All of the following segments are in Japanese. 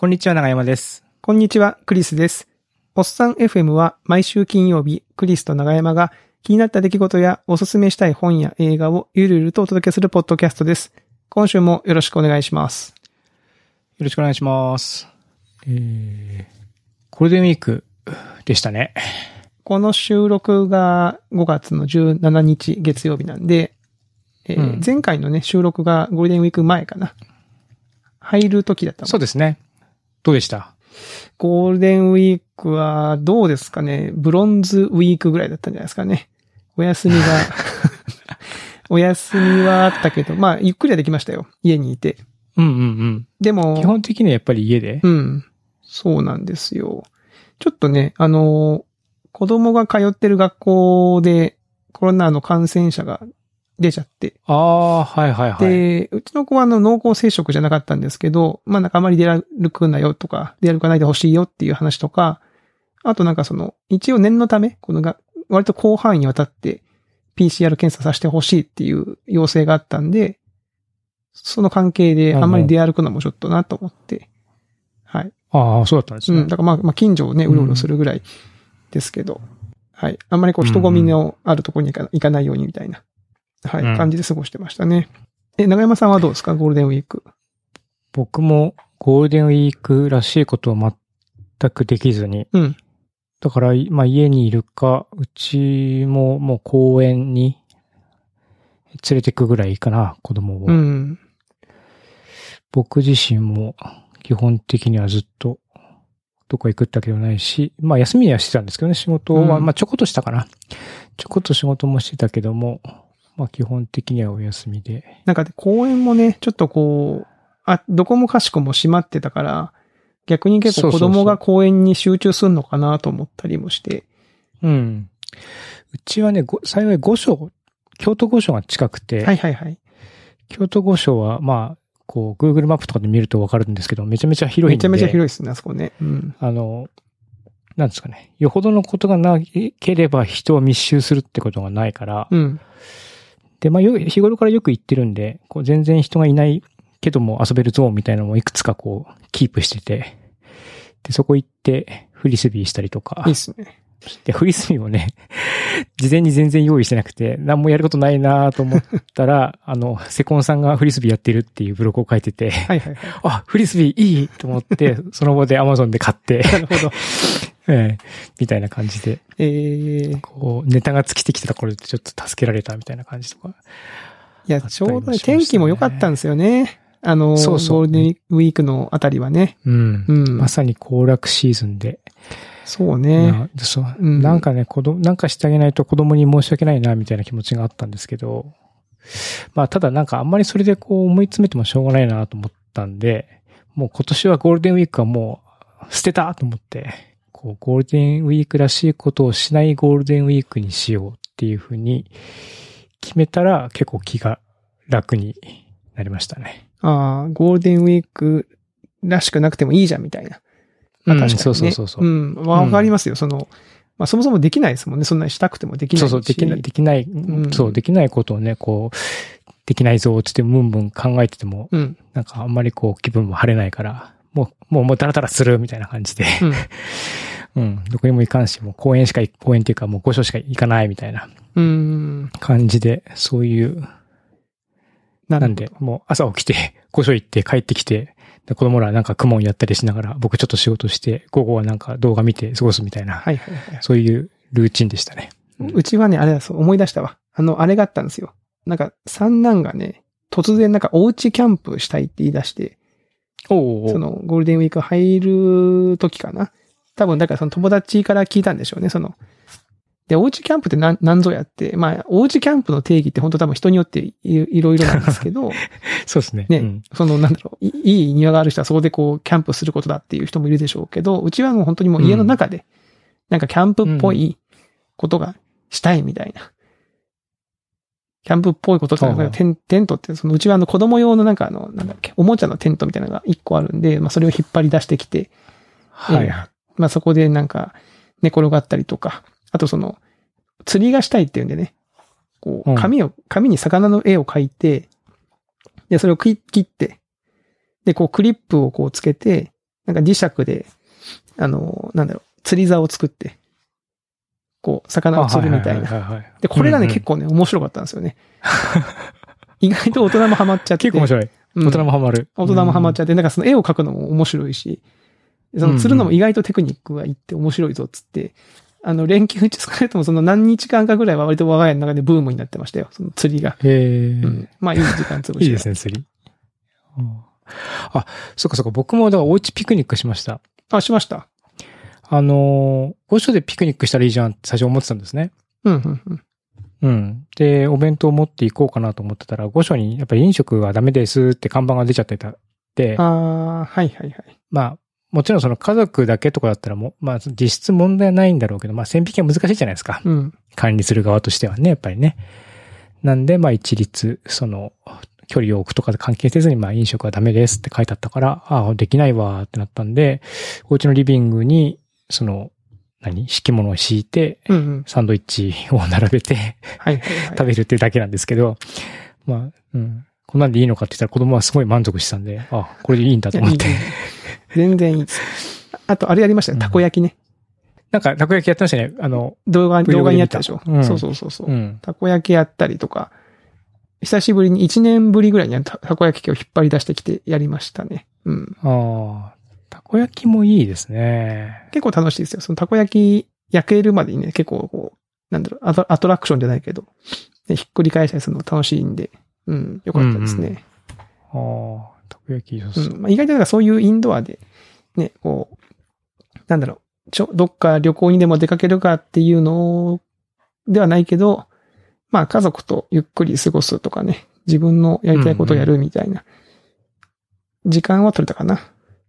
こんにちは、長山です。こんにちは、クリスです。おっさん FM は毎週金曜日、クリスと長山が気になった出来事やおすすめしたい本や映画をゆるゆるとお届けするポッドキャストです。今週もよろしくお願いします。よろしくお願いします。えー、ゴールデンウィークでしたね。この収録が5月の17日月曜日なんで、えーうん前回のね、収録がゴールデンウィーク前かな。入る時だったそうですね。どうでした？ゴールデンウィークはどうですかね？ブロンズウィークぐらいだったんじゃないですかね。お休みが、お休みはあったけど、まあ、ゆっくりはできましたよ。家にいて。うんうんうん。でも、基本的にはやっぱり家で？うん。そうなんですよ。ちょっとね、あの、子供が通ってる学校でコロナの感染者が出ちゃって、ああ、はいはいはい。で、うちの子はあの濃厚接触じゃなかったんですけど、まあなんかあまり出歩くなよとか、出歩かないでほしいよっていう話とか、あとなんかその、一応念のため、このが、割と広範囲にわたって PCR 検査させてほしいっていう要請があったんで、その関係であんまり出歩くのもちょっとなと思って、はい。ああ、そうだったんですね。うん。だからまあ、まあ近所をね、うろうろするぐらいですけど、はい。あんまりこう人混みのあるところに行かないようにみたいな、はい、うん感じで過ごしてましたね。え、長山さんはどうですか？ゴールデンウィーク。僕もゴールデンウィークらしいことを全くできずに。うん。だから、まあ家にいるか、うちももう公園に連れてくぐらいかな、子供を。うん。僕自身も基本的にはずっとどこ行くってわけではないし、まあ休みにはしてたんですけどね、仕事は、うんまあちょこっとしたかな。ちょこっと仕事もしてたけども、まあ基本的にはお休みで。なんかで公園もね、ちょっとこう、あ、どこもかしこも閉まってたから、逆に結構子供が公園に集中するのかなと思ったりもして。うん。うちはね、ご幸い御所、京都御所が近くて、はいはいはい。京都御所はまあ、こう、Google マップとかで見るとわかるんですけど、めちゃめちゃ広いんで。めちゃめちゃ広いですね、あそこね。うん。あの、なんですかね。よほどのことがなければ人を密集するってことがないから、うん。で、まあ、日頃からよく行ってるんで、こう全然人がいないけども遊べるゾーンみたいなのもいくつかこう、キープしてて、で、そこ行って、フリスビーしたりとかいいっ、すね。で、フリスビーをね、事前に全然用意してなくて、何もやることないなと思ったら、あの、セコンさんがフリスビーやってるっていうブログを書いてて、はいはいはい。あ、フリスビーいいと思って、その場で Amazon で買って、なるほど。ええみたいな感じで、えー、こう、ネタが尽きてきたところでちょっと助けられたみたいな感じとか。いや、ちょうどね、天気も良かったんですよね。あの、そうそうゴールデンウィークのあたりはね。うん。うん。まさに行楽シーズンで。そうね。なそううんなんかね、子供、なんかしてあげないと子供に申し訳ないな、みたいな気持ちがあったんですけど、まあ、ただなんかあんまりそれでこう思い詰めてもしょうがないなと思ったんで、もう今年はゴールデンウィークはもう捨てたと思って、こう、ゴールデンウィークらしいことをしないゴールデンウィークにしようっていうふうに決めたら結構気が楽になりましたね。ああ、ゴールデンウィークらしくなくてもいいじゃんみたいな。確かに、ね。そうそうそうそううん。わかりますよ。その、まあそもそもできないですもんね。そんなにしたくてもできないし。そうそう、できない、できない、んそう、できないことをね、こう、できないぞ、つってムンムン考えてても、うん。なんかあんまりこう気分も晴れないから、もう、もう、もうダラダラするみたいな感じで、うん。うん、どこにも行かんし、もう公園しか行、公園っていうかもう御所しか行かないみたいなうん。感じで、そういう、ななんで、もう朝起きて、御所行って帰ってきて、で子供らなんか公文やったりしながら、僕ちょっと仕事して、午後はなんか動画見て過ごすみたいな、はいはいはい。そういうルーチンでしたね。うんうちはね、あれだ、そう、思い出したわ。あの、あれがあったんですよ。なんか、三男がね、突然なんかおうちキャンプしたいって言い出して、おうおうそのゴールデンウィーク入る時かな。多分、だからその友達から聞いたんでしょうね、その。で、おうちキャンプって何、何ぞやって、まあ、おうちキャンプの定義って本当多分人によっていいろいろなんですけど、そうですね。ねうんその、なんだろう、いいい庭がある人はそこでこう、キャンプすることだっていう人もいるでしょうけど、うちはもう本当にもう家の中で、なんかキャンプっぽいことがしたいみたいな。キャンプっぽいことって、はあはあテンテントって、そのうちはあの子供用のなんかあの、なんだっけ、おもちゃのテントみたいなのが一個あるんで、まあそれを引っ張り出してきて、はい。まあそこでなんか寝転がったりとか、あとその、釣りがしたいっていうんでね、こう、うん紙を、紙に魚の絵を描いて、で、それを切切って、で、こうクリップをこうつけて、なんか磁石で、あの、なんだろう、釣り竿を作って、こう、魚を釣るみたいな。で、これがね、うんうん結構ね、面白かったんですよね。意外と大人もハマっちゃって。結構面白い。うん大人もハマる。大人もハマっちゃって、なんかその絵を描くのも面白いし、その釣るのも意外とテクニックがいって面白いぞっつって、あの、連休中少なくともその何日間かぐらいは割と我が家の中でブームになってましたよ。その釣りが。へえ、うん。まあいい時間潰し。いいですね、釣り。うんあ、そっかそっか、僕もだからおうちピクニックしました。あ、しました。あのー、御所でピクニックしたらいいじゃんって最初思ってたんですね。うん、うん、うん。うん。で、お弁当を持っていこうかなと思ってたら、御所にやっぱり飲食はダメですって看板が出ちゃってた。で、ああ、はいはいはい。まあ、もちろんその家族だけとかだったらもう、まあ実質問題はないんだろうけど、まあ線引きは難しいじゃないですか。うん。管理する側としてはね、やっぱりね。なんで、まあ一律、その、距離を置くとかで関係せずに、まあ飲食はダメですって書いてあったから、ああ、できないわーってなったんで、お家のリビングに、その、何？敷物を敷いて、うん、うん。サンドイッチを並べてはい。食べるっていうだけなんですけど、まあ、うん。こんなんでいいのかって言ったら子供はすごい満足したんで、あ、これでいいんだと思って全然いいです。あと、あれやりましたよ。たこ焼きね。なんか、たこ焼きやってましたね。あの、動画、動画にやったでしょ？うんそうそうそうそう。うん。たこ焼きやったりとか、久しぶりに1年ぶりぐらいにたたこ焼き器を引っ張り出してきてやりましたね。うん。ああ、たこ焼きもいいですね。結構楽しいですよ。そのたこ焼き焼けるまでにね、結構こう、なんだろう、アトラクションじゃないけど、ねひっくり返したりするの楽しいんで、うん、よかったですね。ああ、たこ焼き良さそう。うん。まあ、意外となんかそういうインドアで、ね、こう、なんだろう、ちょ、どっか旅行にでも出かけるかっていうのではないけど、まあ家族とゆっくり過ごすとかね、自分のやりたいことをやるみたいな、時間は取れたかな。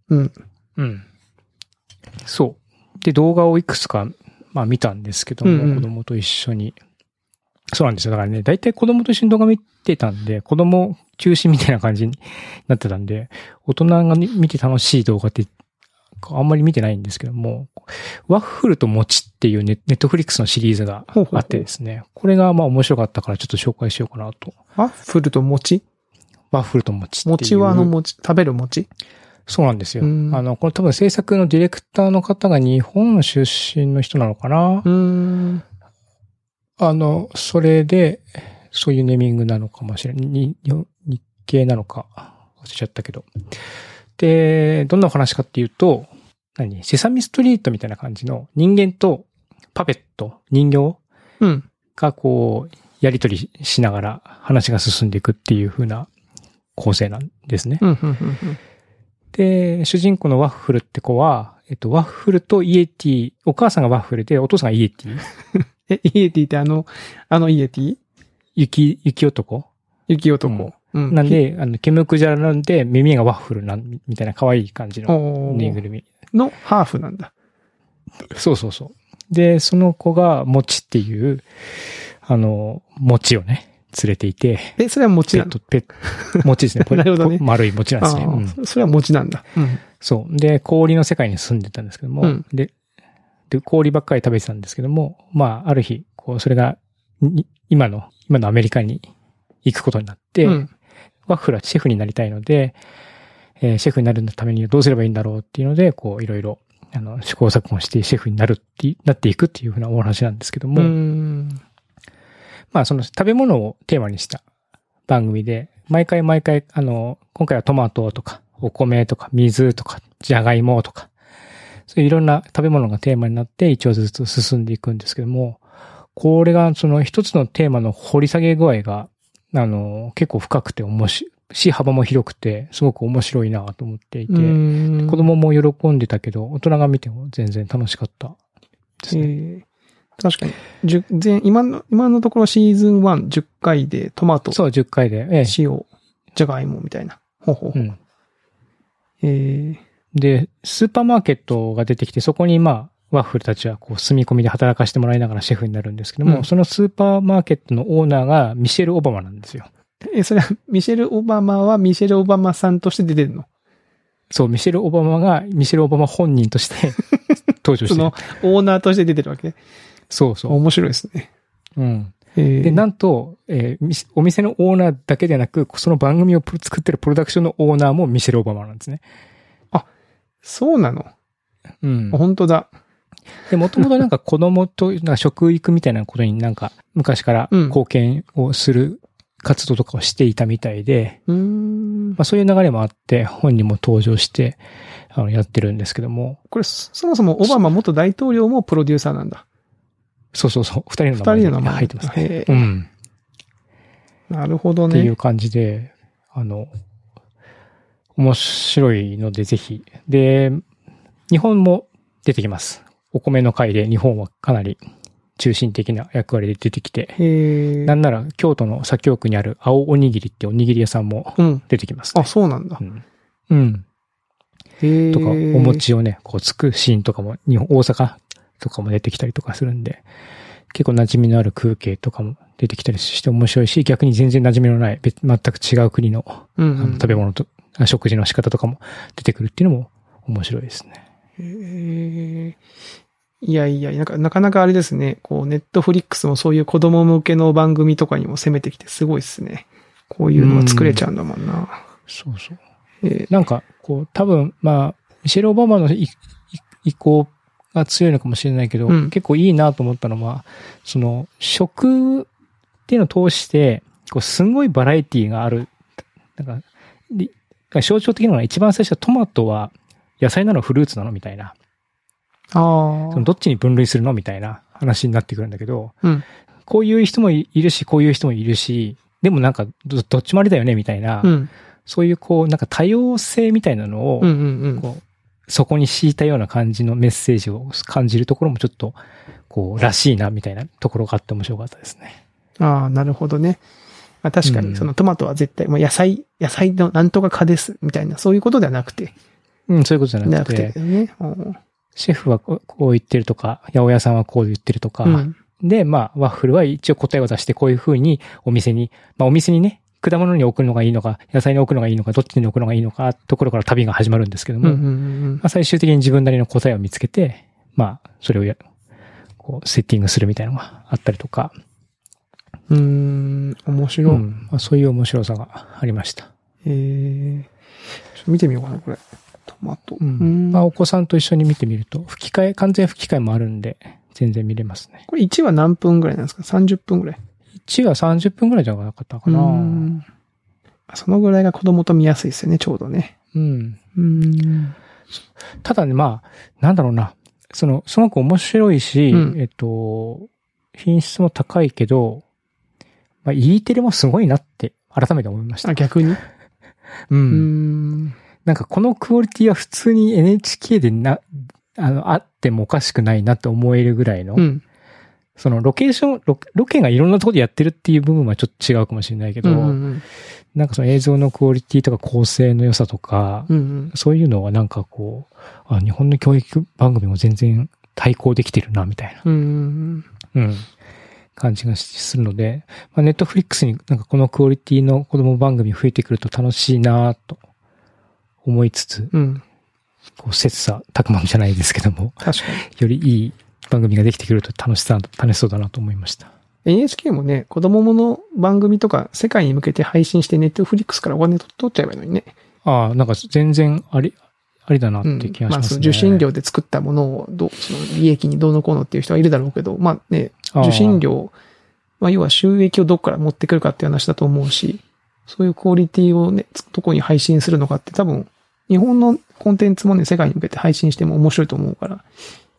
うん。うん。そう。で、動画をいくつか、まあ見たんですけども、うんうん子供と一緒に。そうなんですよ。だからね、大体子供と一緒に動画見てたんで、子供中心みたいな感じになってたんで、大人が見て楽しい動画って、あんまり見てないんですけども、ワッフルと餅っていうネネットフリックスのシリーズがほうほうほうあってですね、これがまあ面白かったからちょっと紹介しようかなと。ワッフルと餅？ワッフルと餅っていう。餅はあの餅、食べる餅？そうなんですよ。うんあの、これ多分制作のディレクターの方が日本出身の人なのかな。あの、それで、そういうネーミングなのかもしれない。にに日系なのか、忘れちゃったけど。で、どんなお話かっていうと、何？セサミストリートみたいな感じの人間とパペット、人形うん。がこう、やりとりしながら話が進んでいくっていう風な構成なんですね。で、主人公のワッフルって子は、えっと、ワッフルとイエティ、お母さんがワッフルで、お父さんがイエティ、え、イエティってあの、あのイエティ？雪、雪男？雪男。うん。なんで、あの、ケムクジャラなんで、耳がワッフルなん、みたいな可愛い感じのぬいぐるみ。のハーフなんだ。そうそうそう。で、その子が、もちっていう、あの、餅をね、連れていて、え、それは餅なの？ペット、ペット、餅ですね。これなるほどねこ丸い餅なんですね。あうんーそれは餅なんだ。うん。そう。で、氷の世界に住んでたんですけども、うんで、で、氷ばっかり食べてたんですけども、まあ、ある日、こう、それが、に今の、今のアメリカに行くことになって、うん。ワッフルはシェフになりたいので、えーシェフになるためにはどうすればいいんだろうっていうので、こう、いろいろ、あの、試行錯誤してシェフになるって、なっていくっていうふうなお話なんですけども、うん。まあ、その食べ物をテーマにした番組で、毎回毎回、あの、今回はトマトとか、お米とか、水とか、じゃがいもとか、そういういろんな食べ物がテーマになって一応ずつ進んでいくんですけども、これがその一つのテーマの掘り下げ具合が、あの、結構深くて面白いし、幅も広くて、すごく面白いなと思っていて、うん子供も喜んでたけど、大人が見ても全然楽しかったですね。えー確かに。今の、今のところシーズン1、10回でトマト、そう、10回で。ええ塩、じゃがいもみたいな。ほうほうほう。うん。えーで、スーパーマーケットが出てきて、そこにまあ、ワッフルたちはこう、住み込みで働かせてもらいながらシェフになるんですけども、うんそのスーパーマーケットのオーナーがミシェル・オバマなんですよ。え、それは、ミシェル・オバマはミシェル・オバマさんとして出てるの？そう、ミシェル・オバマが、ミシェル・オバマ本人として 登場してるその。、オーナーとして出てるわけそうそ面白いですね。う。うん。えーで、なんと、えーみお店のオーナーだけでなく、その番組を作ってるプロダクションのオーナーもミシェル・オバマなんですね。そうなの？うん。本当だ。で、もともとなんか子供となんか食育みたいなことになんか昔からうん貢献をする活動とかをしていたみたいで、うーん。まあそういう流れもあって本にも登場して、あの、やってるんですけども、これ、そそもそもオバマ元大統領もプロデューサーなんだ。そうそうそう、二人の名二前人の名前入ってますね。うん。なるほどね。っていう感じで、あの、面白いのでぜひ。で、日本も出てきます。お米の会で日本はかなり中心的な役割で出てきて。なんなら京都の左京区にある青おにぎりっておにぎり屋さんもうん。出てきます、あ、そうなんだう。ん。うん。とか、お餅をね、こうつくシーンとかも、日本、大阪とかも出てきたりとかするんで、結構馴染みのある風景とかも出てきたりして面白いし、逆に全然馴染みのない、別全く違う国の食べ物と、あ食事の仕方とかも出てくるっていうのも面白いですね。へえ。いやいや、なんか、なかなかあれですね。こう、ネットフリックスもそういう子供向けの番組とかにも攻めてきてすごいですね。こういうのが作れちゃうんだもんな。そうそう。えなんか、こう、多分、まあ、ミシェル・オバマの意向が強いのかもしれないけど、うん結構いいなと思ったのは、その、食っていうのを通して、こう、すんごいバラエティがある。なんか、り象徴的なのが一番最初はトマトは野菜なのフルーツなのみたいな。あそのどっちに分類するのみたいな話になってくるんだけど、うんこういう人もいるし、こういう人もいるし、でもなんかど、どっちもありだよねみたいな、あ。うん。そういうこう、なんか多様性みたいなのを、そこに敷いたような感じのメッセージを感じるところもちょっと、こう、らしいな、みたいなところがあって面白かったですね。ああ、なるほどね。まあ、確かに、うん。そのトマトは絶対、まあ、野菜、野菜のなんとか科です、みたいな、そういうことではなくて、うん、そういうことじゃななくくて、てね。うん。シェフはこう言ってるとか、八百屋さんはこう言ってるとか、うん。で、まあ、ワッフルは一応答えを出して、こういう風にお店に、まあ、お店にね、果物に置くのがいいのか、野菜に置くのがいいのか、どっちに置くのがいいのか、ところから旅が始まるんですけども、うんうんうん。まあ、最終的に自分なりの答えを見つけて、まあ、それをや、こう、セッティングするみたいなのがあったりとか、うん。面白い。うんまあ、そういう面白さがありました。えー、ちょっと見てみようかな、これ。トマト。うんうんまあ、お子さんと一緒に見てみると、吹き替え、完全吹き替えもあるんで、全然見れますね。これ1話何分ぐらいなんですか ?30 分ぐらい？1話30分ぐらいじゃなかったかな。ううん。んそのぐらいが子供と見やすいですよね、ちょうどね。うん。ただね、まあ、なんだろうな。その、すごく面白いし、うんえっと、品質も高いけど、まあ、E テレもすごいなって、改めて思いました。あ、逆に？う。うんん。なんかこのクオリティは普通に NHK でな、あの、あってもおかしくないなって思えるぐらいの、うん。そのロケーションロ、ロケがいろんなところでやってるっていう部分はちょっと違うかもしれないけど、うんうんなんかその映像のクオリティとか構成の良さとか、うん。うんそういうのはなんかこう、あ、日本の教育番組も全然対抗できてるな、みたいな、うん。うん。うん、感じがするので、まあ、ネットフリックスになんかこのクオリティの子供番組増えてくると楽しいなと思いつつ、うん。こう、切磋琢磨じゃないですけども、確かよりいい番組ができてくると楽しさ、楽しそうだなと思いました。に。NHK もね、子供もの番組とか世界に向けて配信してネットフリックスからお金取っちゃえばいいのにね。ああ、なんか全然あり、ありだなっうんて気がしまあ、ますね。その受信料で作ったものをどう、その利益にどうのこうのっていう人はいるだろうけど、まあね、ああ受信料、まあ要は収益をどっから持ってくるかっていう話だと思うし、そういうクオリティをね、どこに配信するのかって多分、日本のコンテンツもね、世界に向けて配信しても面白いと思うから、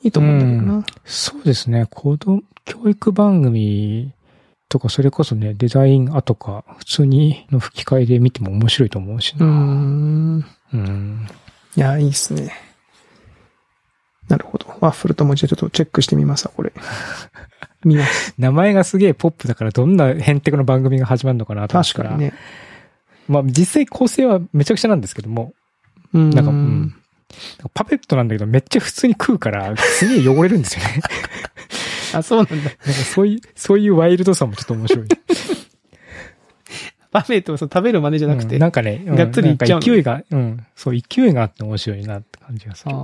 いいと思うんだけどな。そうですね。子供、教育番組とか、それこそね、デザインアとか、普通にの吹き替えで見ても面白いと思うしな。ん。うん。いや、いいっすね。なるほど。ワッフルともじゃあちょっとチェックしてみますわ、これ。見ます。名前がすげえポップだから、どんなヘンテコの番組が始まるのかなと思ったら。確かにね。まあ、実際構成はめちゃくちゃなんですけども、うん。なんか、うん。パペットなんだけど、めっちゃ普通に食うから、すげえ汚れるんですよね。あ、そうなんだ。なんかそういう、そういうワイルドさもちょっと面白い。パフェットはそう食べる真似じゃなくて。うんなんかね、うんがっつりいっちゃう勢いが、うん。そう、勢いがあって面白いなって感じがする。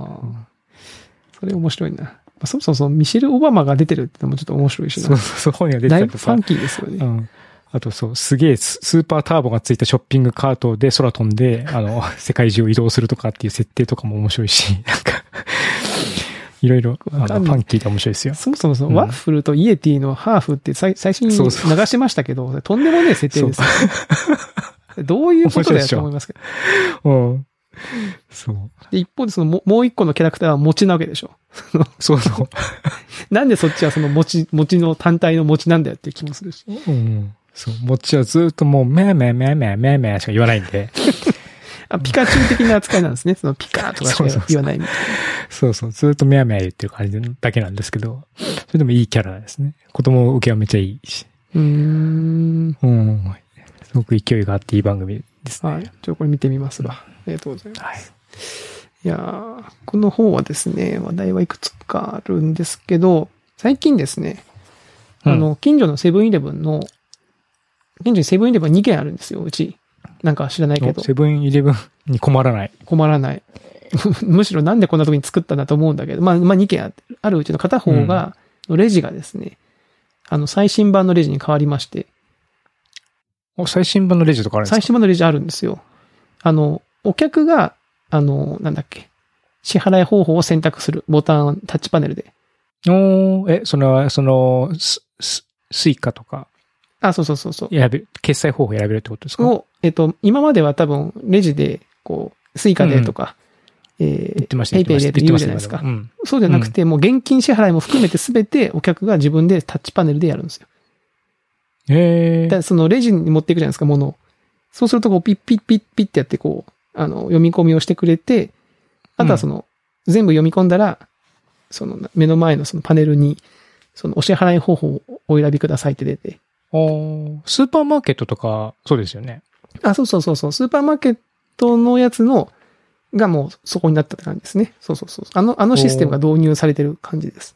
それ面白いな。まあ、そもそもそのミシェル・オバマが出てるってのもちょっと面白いしな。そうそう、そう、本が出てだたりとかファン。キーですよね。うん。あとそう、すげえススーパーターボがついたショッピングカートで空飛んで、あの、世界中を移動するとかっていう設定とかも面白いし、なんか、いろいろ、あの、フわかんないァンキーで面白いですよ。そもそもその、うんワッフルとイエティのハーフって最最初に流しましたけど、とんでもねえ設定ですよ。どういうことだよと思いますけど。うん。そう。で、一方でそのももう一個のキャラクターは餅なわけでしょ。そうそう。なんでそっちはその餅、餅の単体の餅なんだよって気もするし。うん。そう。もっちはずっともう、めーめーめーめーめーめーしか言わないんで。あ、ピカチュウ的な扱いなんですね。そのピカーとかしか言わないみたいそうそう。ずっとめーめー言ってる感じだけなんですけど、それでもいいキャラですね。子供受けはめっちゃいいし。な。うーん。うん。すごく勢いがあっていい番組ですね。はい。ちょこれ見てみますわ。ありがとうございます。はい。いやーこの方はですね、話題はいくつかあるんですけど、最近ですね、あの、近所のセブンイレブンの、近所にセブンイレブン2軒あるんですよ、うち。なんか知らないけどお、セブンイレブンに困らない。困らない。むしろなんでこんな時に作ったんだと思うんだけど、まあ、まあ2軒ああるうちの片方が、レジがですね、あの、最新版のレジに変わりまして、お、最新版のレジとかあるんです最か新版のレジあるんですよ。あの、お客が、あの、なんだっけ、支払い方法を選択するボタン、タッチパネルで。おーえ、その、その、ス、ス、 Suica とか？あ、そうそうそうそう。選べる、決済方法選べるってことですか？を、えっと、今までは多分、レジで、こう、 Suica でとか、え言ってました PayPay でって言うじゃないですか言ってました今でもそうじゃなくて、もう現金支払いも含めて全てお客が自分でタッチパネルでやるんですよ。うん。へえ。で、そのレジに持っていくじゃないですか、物を。そうすると、こう、ピッピッピッピッってやって、こう、あの、読み込みをしてくれて、あとはその、全部読み込んだら、その、目の前のそのパネルに、その、お支払い方法をお選びくださいって出て、おースーパーマーケットとか、そうですよね。あ、そうそうそうそう、スーパーマーケットのやつの、がもうそこになったって感じですね。そうそうそう。あの、あのシステムが導入されてる感じです。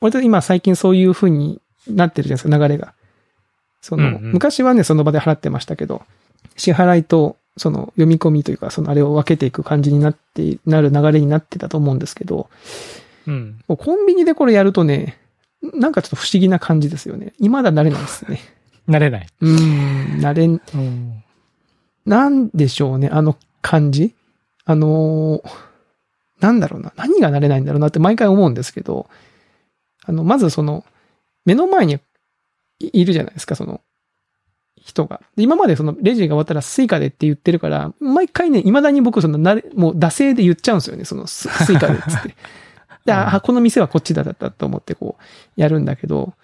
割と今最近そういう風になってるじゃないですか、流れが。その、うんうん昔はね、その場で払ってましたけど、支払いと、その読み込みというか、そのあれを分けていく感じになって、なる流れになってたと思うんですけど、うん。コンビニでこれやるとね、なんかちょっと不思議な感じですよね。今だ慣れないですね。慣れない。うーん、慣れん、うん。なんでしょうね、あの感じ。あのーなんだろうな、何が慣れないんだろうなって毎回思うんですけど、あの、まずその、目の前にいいるじゃないですか、その、人が。で今までそのレジが終わったら Suica でって言ってるから、毎回ね、未だに僕その、なれ、もう惰性で言っちゃうんですよね、そのス Suica でっつって。で、あ、この店はこっちだったと思ってこう、やるんだけど、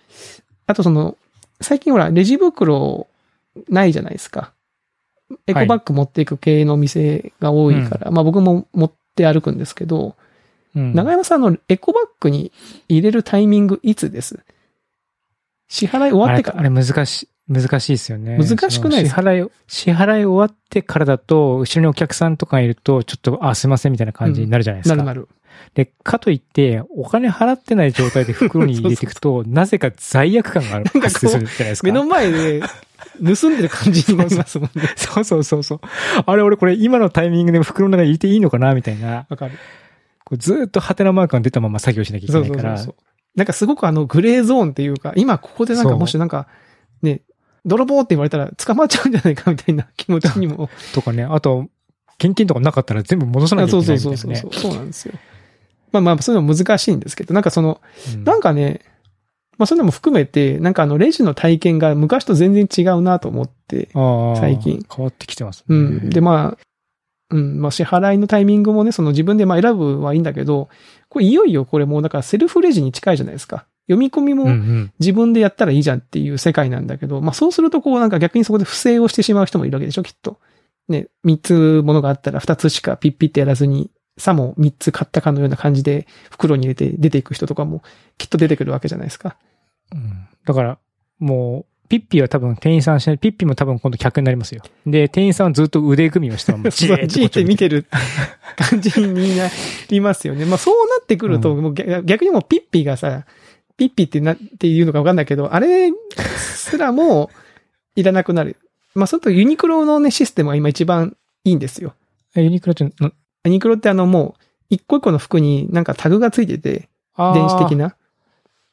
あとその、最近ほら、レジ袋ないじゃないですか。エコバッグ持っていく系の店が多いから、まあ僕も持って歩くんですけど、うん長山さんのエコバッグに入れるタイミングいつです？支払い終わってからあれ、難しい、難しいですよね。難しくないですその支払い、支払い終わってからだと、後ろにお客さんとかいると、ちょっと、あ、すいませんみたいな感じになるじゃないですか。なるなる。で、かといって、お金払ってない状態で袋に入れていくと、なぜか罪悪感がある発生するじゃないですか。目の前で盗んでる感じになりますもんね。そうそうそうそう。あれ、俺これ今のタイミングで袋の中に入れていいのかなみたいな。わかる。こうずーっとハテナマークが出たまま作業しなきゃいけないから。そうそうそう。なんかすごくあのグレーゾーンっていうか、今ここでなんかもしなんか、ね、泥棒って言われたら捕まっちゃうんじゃないかみたいな気持ちにも。とかね。あと、現金とかなかったら全部戻さなきゃそいうけなそそうそういうみたいなね。そう。そうなんですよ。まあまあ、そういうの難しいんですけど、なんかその、うんなんかね、まあそういうのも含めて、なんかあのレジの体験が昔と全然違うなと思って、最近。変わってきてますね。うん。で、まあ、うん、まあ支払いのタイミングもね、その自分でまあ選ぶはいいんだけど、これいよいよこれもうだからセルフレジに近いじゃないですか。読み込みうんうもん。自分でやったらいいじゃんっていう世界なんだけど、まあそうするとこうなんか逆にそこで不正をしてしまう人もいるわけでしょ、きっと。ね、三つものがあったら二つしかピッピってやらずに、さも三つ買ったかのような感じで袋に入れて出ていく人とかもきっと出てくるわけじゃないですか。うんだから、もう、ピッピは多分店員さんしない。ピッピも多分今度客になりますよ。で、店員さんはずっと腕組みをしたまま、じーって見てる感じになりますよね。まあそうなってくると、うもう逆逆にもうピッピがさ、ピッピってな、っていうのかわかんないけど、あれすらもいらなくなる。まあそれとユニクロのね、システムが今一番いいんですよ。えユニクロって、なユニクロってあのもう、一個一個の服になんかタグがついてて、電子的な。な。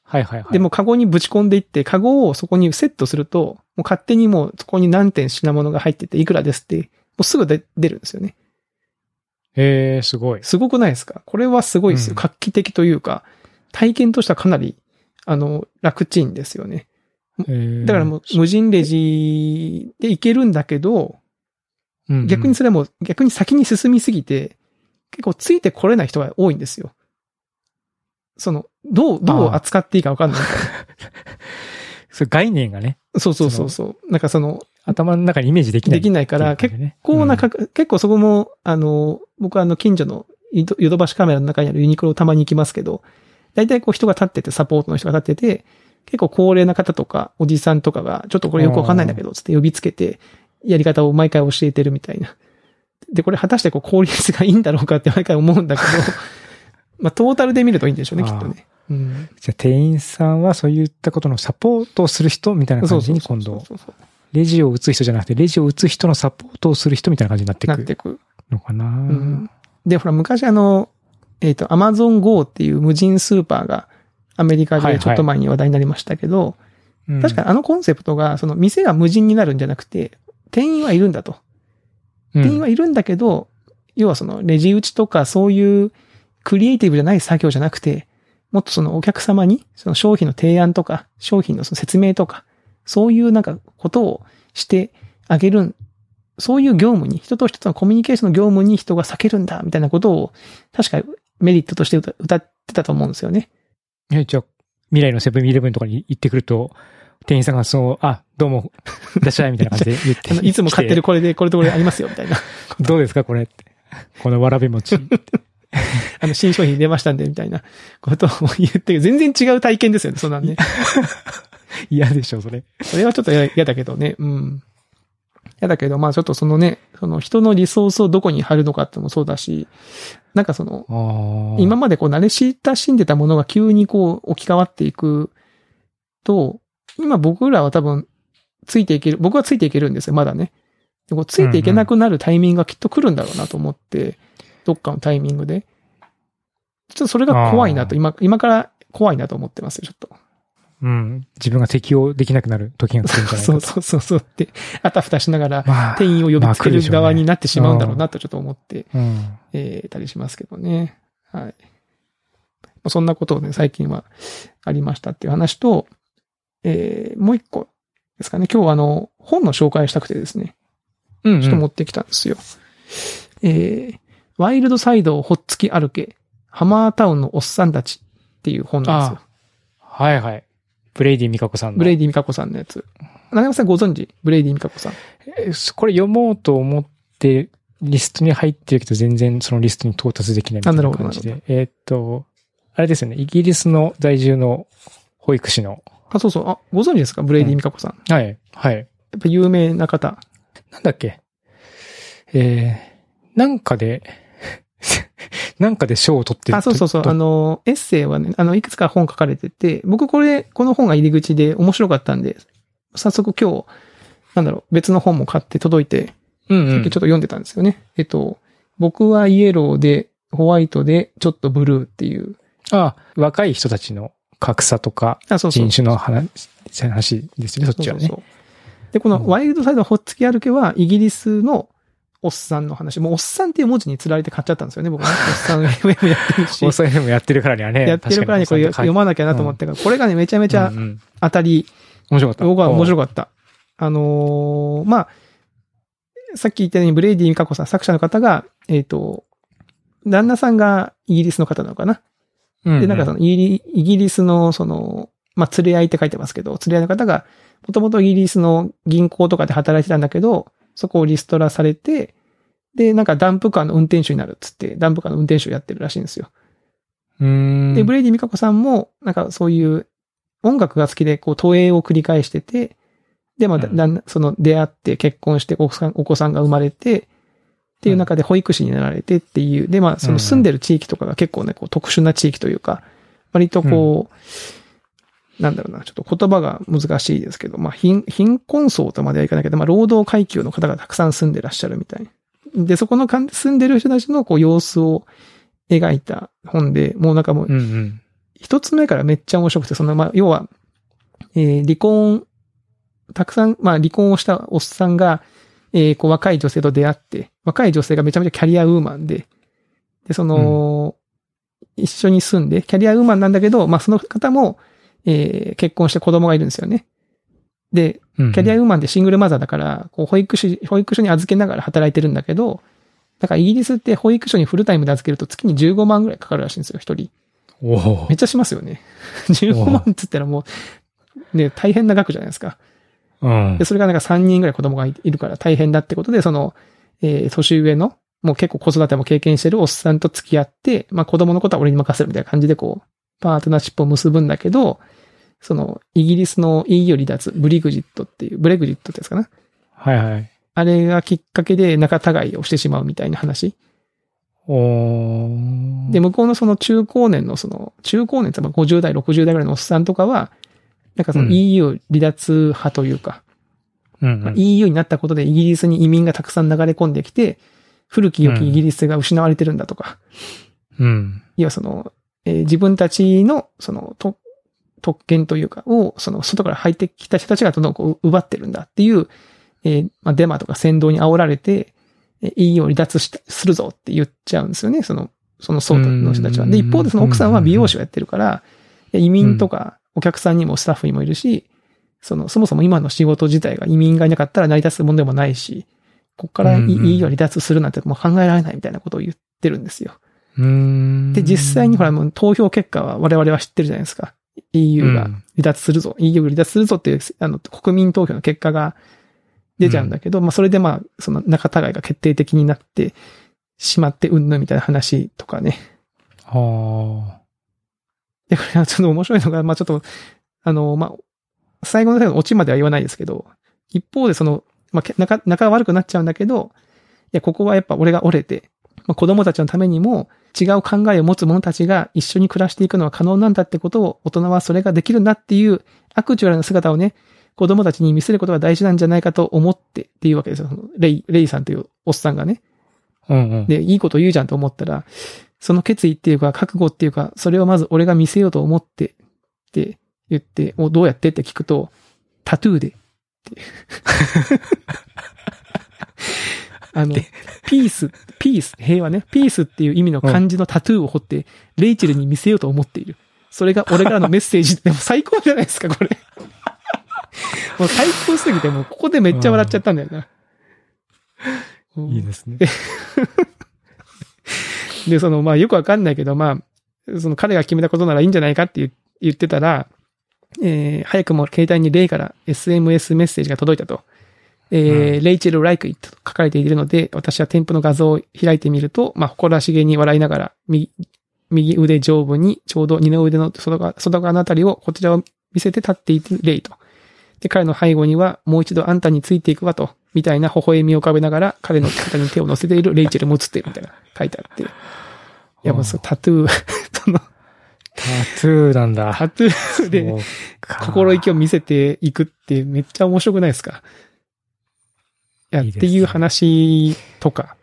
はいはいはい。で、もうカゴにぶち込んでいって、カゴをそこにセットすると、もう勝手にもうそこに何点品物が入ってていくらですって、もうすぐで出るんですよね。ええー、すごい。すごくないですか？これはすごいですよ。うん画期的というか、体験としてはかなり、あの、楽ちんですよね。えーだからもう無人レジでいけるんだけど、逆にそれはもう逆に先に進みすぎて、結構ついてこれない人が多いんですよ。その、どう、どう扱っていいかわかんない そう概念がね、な。そうそうそうそう。なんかその、頭の中にイメージできない。できないから、結結構なか、結構そこも、あの、僕はあの、近所のヨドヨドバシカメラの中にあるユニクロをたまに行きますけど、大体こう人が立ってて、サポートの人が立ってて、結構高齢な方とか、おじさんとかが、ちょっとこれよくわかんないんだけど、つって呼びつけて、やり方を毎回教えてるみたいな。で、これ果たしてこう効率がいいんだろうかって毎回思うんだけど、まあ、トータルで見るといいんでしょうね、きっとね。うん。じゃあ店員さんはそういったことのサポートをする人みたいな感じに今度、そうそうレジを打つ人じゃなくて、レジを打つ人のサポートをする人みたいな感じになっていくなってく。のかな。うん。で、ほら、昔あの、えっ、と、アマゾン GO っていう無人スーパーがアメリカでちょっと前に話題になりましたけど、うん確かにあのコンセプトが、その店が無人になるんじゃなくて、店員はいるんだと。員はいるんだけど、要はそのレジ打ちとかそういうクリエイティブじゃない作業じゃなくて、もっとそのお客様にその商品の提案とか、商品のその説明とか、そういうなんかことをしてあげるん、そういう業務に、人と人とのコミュニケーションの業務に人が避けるんだ、みたいなことを、確かメリットとして歌歌ってたと思うんですよね。え、じゃあ、未来のセブンイレブンとかに行ってくると、店員さんがそう、あ、どうも、いらっしゃいみたいな感じで言って。いつも買ってる来これで、これとこれありますよ、みたいな。てどうですかこれって。このわらび餅。あの、新商品出ましたんで、みたいなことを言って、全然違う体験ですよね、そんなんね。嫌でしょ、それ。それはちょっと嫌嫌だけどね。うん。嫌だけど、まあちょっとそのね、その人のリソースをどこに貼るのかってのもそうだし、なんかその。今までこう慣れ親しんでたものが急にこう置き換わっていくと、今僕らは多分ついていける、僕はついていけるんですよ、まだね。でこうついていけなくなるタイミングがきっと来るんだろうなと思って、どっかのタイミングで。ちょっとそれが怖いなと、今、今から怖いなと思ってますよ、ちょっと。うん。自分が適応できなくなる時が来るんじゃないかと。そうそうそうそうって、あたふたしながら、まあ、店員を呼びつける側になってしまうんだろうまなとちょっと思って、うん。えーたりしますけどね。はい。まあそんなことをね、最近はありましたっていう話と、えーもう一個ですかね。今日はあの、本の紹介をしたくてですね、うん、ちょっと持ってきたんですよ。えーワイルドサイドをほっつき歩け、ハマータウンのおっさんたちっていう本なんですよ。はいはい。ブレイディみかこさんの。ブレイディみかこさんのやつ。長山さんご存知？ブレイディみかこさん。えーこれ読もうと思って、リストに入ってるけど、全然そのリストに到達できないみたいな感じで。えーっと、あれですよね。イギリスの在住の保育士の。あ、そうそう。あ、ご存知ですか？ブレイディ・ミカコさん。はい。はい。やっぱ有名な方。なんだっけ？えー、なんかで、なんかで賞を取ってあ、そうそうそう。とあの、エッセイはね、あの、いくつか本書かれてて、僕これ、この本が入り口で面白かったんで、早速今日、なんだろう、別の本も買って届いて、うんうんさっきちょっと読んでたんですよね。えっと、僕はイエローで、ホワイトで、ちょっとブルーっていう。あ、若い人たちの格差とか、あ、そうそう。人種の話話ですよね、そっちはね。そうそうそうで、このワイルドサイドほっつき歩けは、イギリスのおっさんの話。もうおっさんっていう文字に釣られて買っちゃったんですよね、僕ね。おっさん FM やってるし。放送 FM やってるからにはね。やってるからにこれ読まなきゃなと思ってから、これがね、めちゃめちゃうんうん当たり、面白かった。僕は面白かかった。あのーまあ、さっき言ったようにブレイディみかこさん、作者の方が、えっ、と、旦那さんがイギリスの方なのかな。で、なんかそのイギリイギリスのその、まあ、連れ合いって書いてますけど、連れ合いの方が、もともとイギリスの銀行とかで働いてたんだけど、そこをリストラされて、で、なんかダンプカーの運転手になるっつって、ダンプカーの運転手をやってるらしいんですよ。うーん。で、ブレイディ・ミカコさんも、なんかそういう音楽が好きで、こう、投影を繰り返してて、で、まあ、だうんその出会って結婚してお子さん、お子さんが生まれて、っていう中で保育士になられてっていう、で、まあ、その住んでる地域とかが結構ね、こう、特殊な地域というか、割とこう、なんだろうな、ちょっと言葉が難しいですけど、まあ、貧、貧困層とまではいかないけど、まあ、労働階級の方がたくさん住んでらっしゃるみたい。で、そこの住んでる人たちのこう、様子を描いた本で、もうなんかもう。一つ目からめっちゃ面白くて、その、まあ、要は、えー離婚、たくさん、まあ、離婚をしたおっさんが、えーこう、若い女性と出会って、若い女性がめちゃめちゃキャリアウーマンで、で、その、一緒に住んで、キャリアウーマンなんだけど、まあ、その方も、えー結婚して子供がいるんですよね。で、うんキャリアウーマンでシングルマザーだから、こう、保育士、保育所に預けながら働いてるんだけど、だからイギリスって保育所にフルタイムで預けると月に15万ぐらいかかるらしいんですよ、一人。おおめっちゃしますよね。15万っつったらもう、ね、大変な額じゃないですか。うんで、。それがなんか3人ぐらい子供がいいるから大変だってことで、その、えー年上の、もう結構子育ても経験してるおっさんと付き合って、まあ子供のことは俺に任せるみたいな感じでこう、パートナーシップを結ぶんだけど、その、イギリスの EU 離脱、ブリグジットっていう、ブレグジットってやつかな？はいはい。あれがきっかけで仲違いをしてしまうみたいな話。おーで、向こうのその中高年のその、中高年ってまあ50代、60代ぐらいのおっさんとかは、なんかそのうん EU 離脱派というか、まあうんうん。EU になったことでイギリスに移民がたくさん流れ込んできて、古き良きイギリスが失われてるんだとか、うん。いやその、えー自分たちのそのと特権というかを、その外から入ってきた人たちがどんどんこう奪ってるんだっていう、えーまあ、デマとか扇動に煽られて、えー EU を離脱したするぞって言っちゃうんですよね、その、その層の人たちは。で、一方でその奥さんは美容師をやってるから、移民とかお客さんにもスタッフにもいるし、その、そもそも今の仕事自体が移民がいなかったら成り立つもんでもないし、ここからうんうん EU を離脱するなんてもう考えられないみたいなことを言ってるんですよ。で、実際にほら、もう投票結果は我々は知ってるじゃないですか。EU がうん離脱するぞ、EU が離脱するぞっていう、あの、国民投票の結果が出ちゃうんだけど、まあ、それでまあ、その仲違いが決定的になってしまって、うんぬんみたいな話とかね。はで、これはちょっと面白いのが、まあ、ちょっと、あの、まあ、最後の最後のオチまでは言わないですけど、一方でその、まあ、け仲、仲が悪くなっちゃうんだけど、いや、ここはやっぱ俺が折れて、まあ、子供たちのためにも違う考えを持つ者たちが一緒に暮らしていくのは可能なんだってことを大人はそれができるんだっていうアクチュアルな姿をね、子供たちに見せることが大事なんじゃないかと思ってっていうわけですよ。レイ、レイさんというおっさんがね。あ。うんうん。で、いいこと言うじゃんと思ったら、その決意っていうか、覚悟っていうか、それをまず俺が見せようと思ってって言って、おどうやってって聞くと、タトゥーで。ってあの、ピース、ピース、平和ね、ピースっていう意味の漢字のタトゥーを彫って、レイチェルに見せようと思っている。それが俺からのメッセージでも最高じゃないですか、これ。もう最高すぎて、もうここでめっちゃ笑っちゃったんだよな。うんいいですね。で、その、まあ、よくわかんないけど、まあ、その彼が決めたことならいいんじゃないかって言言ってたら、えー早くも携帯にレイから SMS メッセージが届いたと。えーうレイチェル・ライク・イットと書かれているので、私は添付の画像を開いてみると、まあ、誇らしげに笑いながら、右、右腕上部にちょうど二の腕の外側、外側のあたりをこちらを見せて立っているレイと。で、彼の背後には、もう一度あんたについていくわと、みたいな微笑みを浮かべながら、彼の肩に手を乗せているレイチェルも映っているみたいな、書いてあって。いや、もうそう、タトゥー、その、タトゥーなんだ。タトゥーで、心意気を見せていくってめっちゃ面白くないですか？いや、いいですねっていう話とか。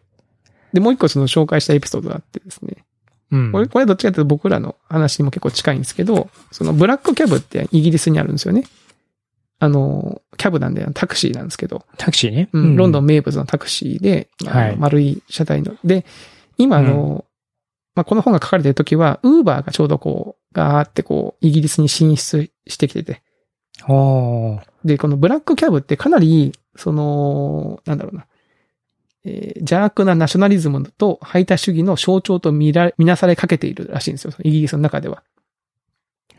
で、もう一個その紹介したエピソードがあってですね。うん。これ、これはどっちかというと僕らの話にも結構近いんですけど、そのブラックキャブってイギリスにあるんですよね。あの、キャブなんでタクシーなんですけど、タクシーね。うん、ロンドンン。名物のタクシーで、まあはい丸い車体の。で、今あの、まあ、この本が書かれてる時は、ウーバーがちょうどこう、ガーってこう、イギリスに進出してきてて。で、このブラックキャブってかなり、その、なんだろうな、えー邪悪なナショナリズムと排他主義の象徴と見ら、見なされかけているらしいんですよ。イギリスの中では。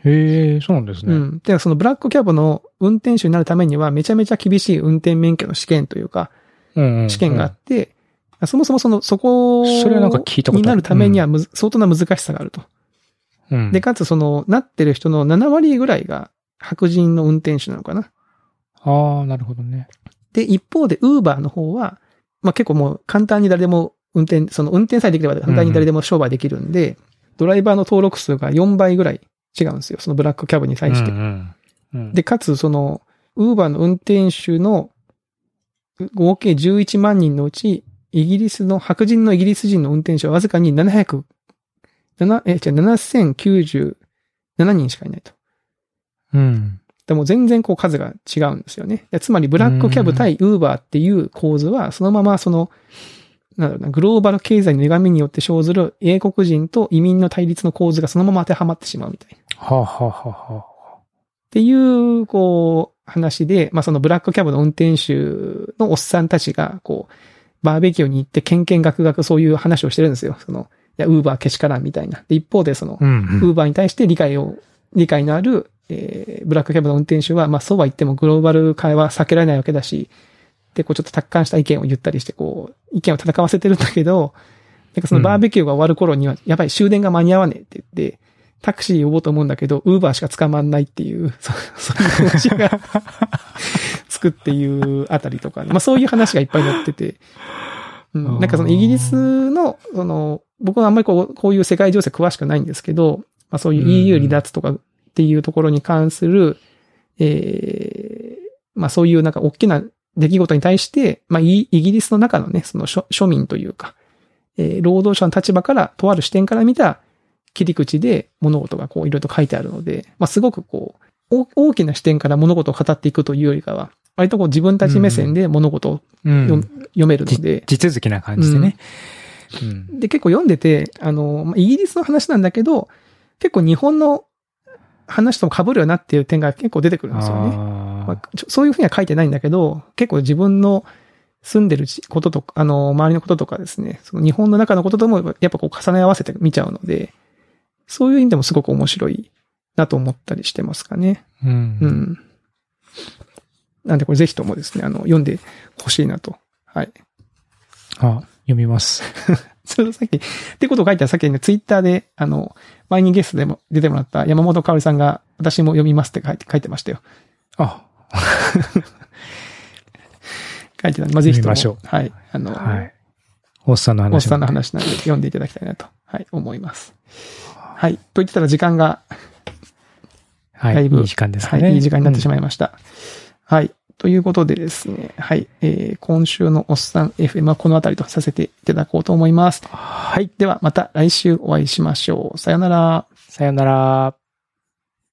へえ、そうなんですね。うん。で、そのブラックキャブの運転手になるためには、めちゃめちゃ厳しい運転免許の試験というか、うんうん試験があって、そもそもその、そこそれはなんか聞いたことになるためにはむず、相当な難しさがあると。うん。で、かつその、なってる人の7割ぐらいが白人の運転手なのかな。ああ、なるほどね。で、一方で、ウーバーの方は、まあ、結構もう簡単に誰でも運転、その運転さえできれば簡単に誰でも商売できるんで、ドライバーの登録数が4倍ぐらい違うんですよ。そのブラックキャブに対して。うんうんうんで、かつその、ウーバーの運転手の合計11万人のうち、イギリスの、白人のイギリス人の運転手はわずかに700、7え、じゃ7095 7人しかいないと。うん。でも全然こう数が違うんですよね。でつまりブラックキャブ対ウーバーっていう構図は、そのままその、なんだろうな、グローバル経済の歪みによって生ずる英国人と移民の対立の構図がそのまま当てはまってしまうみたいな。はあ、はあはあはあ、っていう、こう、話で、まあそのブラックキャブの運転手のおっさんたちが、こう、バーベキューに行って、けんけんがくがくそういう話をしてるんですよ。その、いや、ウーバーけしからんみたいな。で、一方でその。ウーバーに対して理解を、理解のある、えー、ブラックキャブの運転手は、まあそうは言ってもグローバル化は避けられないわけだし、で、こうちょっと達観した意見を言ったりして、こう、意見を戦わせてるんだけど、なんかそのバーベキューが終わる頃には、やばい終電が間に合わねえって言って、タクシー呼ぼうと思うんだけど、ウーバーしか捕まんないっていう、そそういう話が つくっていうあたりとか、まあそういう話がいっぱい載ってて、うん、なんかそのイギリスの、その、僕はあんまりこう、こういう世界情勢詳しくないんですけど、まあそういう EU 離脱とかっていうところに関する、ええまあそういうなんか大きな出来事に対して、まあイイギリスの中のね、その庶庶民というか、えー労働者の立場から、とある視点から見た切り口で物事がこういろいろと書いてあるので、まあすごくこう、お大きな視点から物事を語っていくというよりかは、割とこう自分たち目線で物事をうん読,、読めるので、地続きな感じでね。うん。で、結構読んでて、あの、まあイギリスの話なんだけど、結構日本の話とも被るよなっていう点が結構出てくるんですよね。まあそういうふうには書いてないんだけど、結構自分の住んでるちこととか、あの、周りのこととかですね、その日本の中のことともやっぱこう重ね合わせて見ちゃうので、そういう意味でもすごく面白いなと思ったりしてますかね。ーうん。うん。なんでこれぜひともですね、あの、読んでほしいなと。はい。あ、読みます。それさっき、ってことを書いたらさっきね、ツイッターで、あの、前にゲストでも出てもらった山本香織さんが、私も読みますって書いて、書いてましたよ。あ、書いてたんで、まあ、ぜひとも。はい。あの、はい。おっさんの話。おっさんの話なんで読んでいただきたいなと、はい、思います。はい。と言ってたら時間が、はい。だいぶいい時間ですかはい、ね。いい時間になってしままいました。はい。ということでですね、はい。えー、今週のおっさん FM はこのあたりとさせていただこうと思います。はい。ではまた来週お会いしましょう。さよなら。さよなら。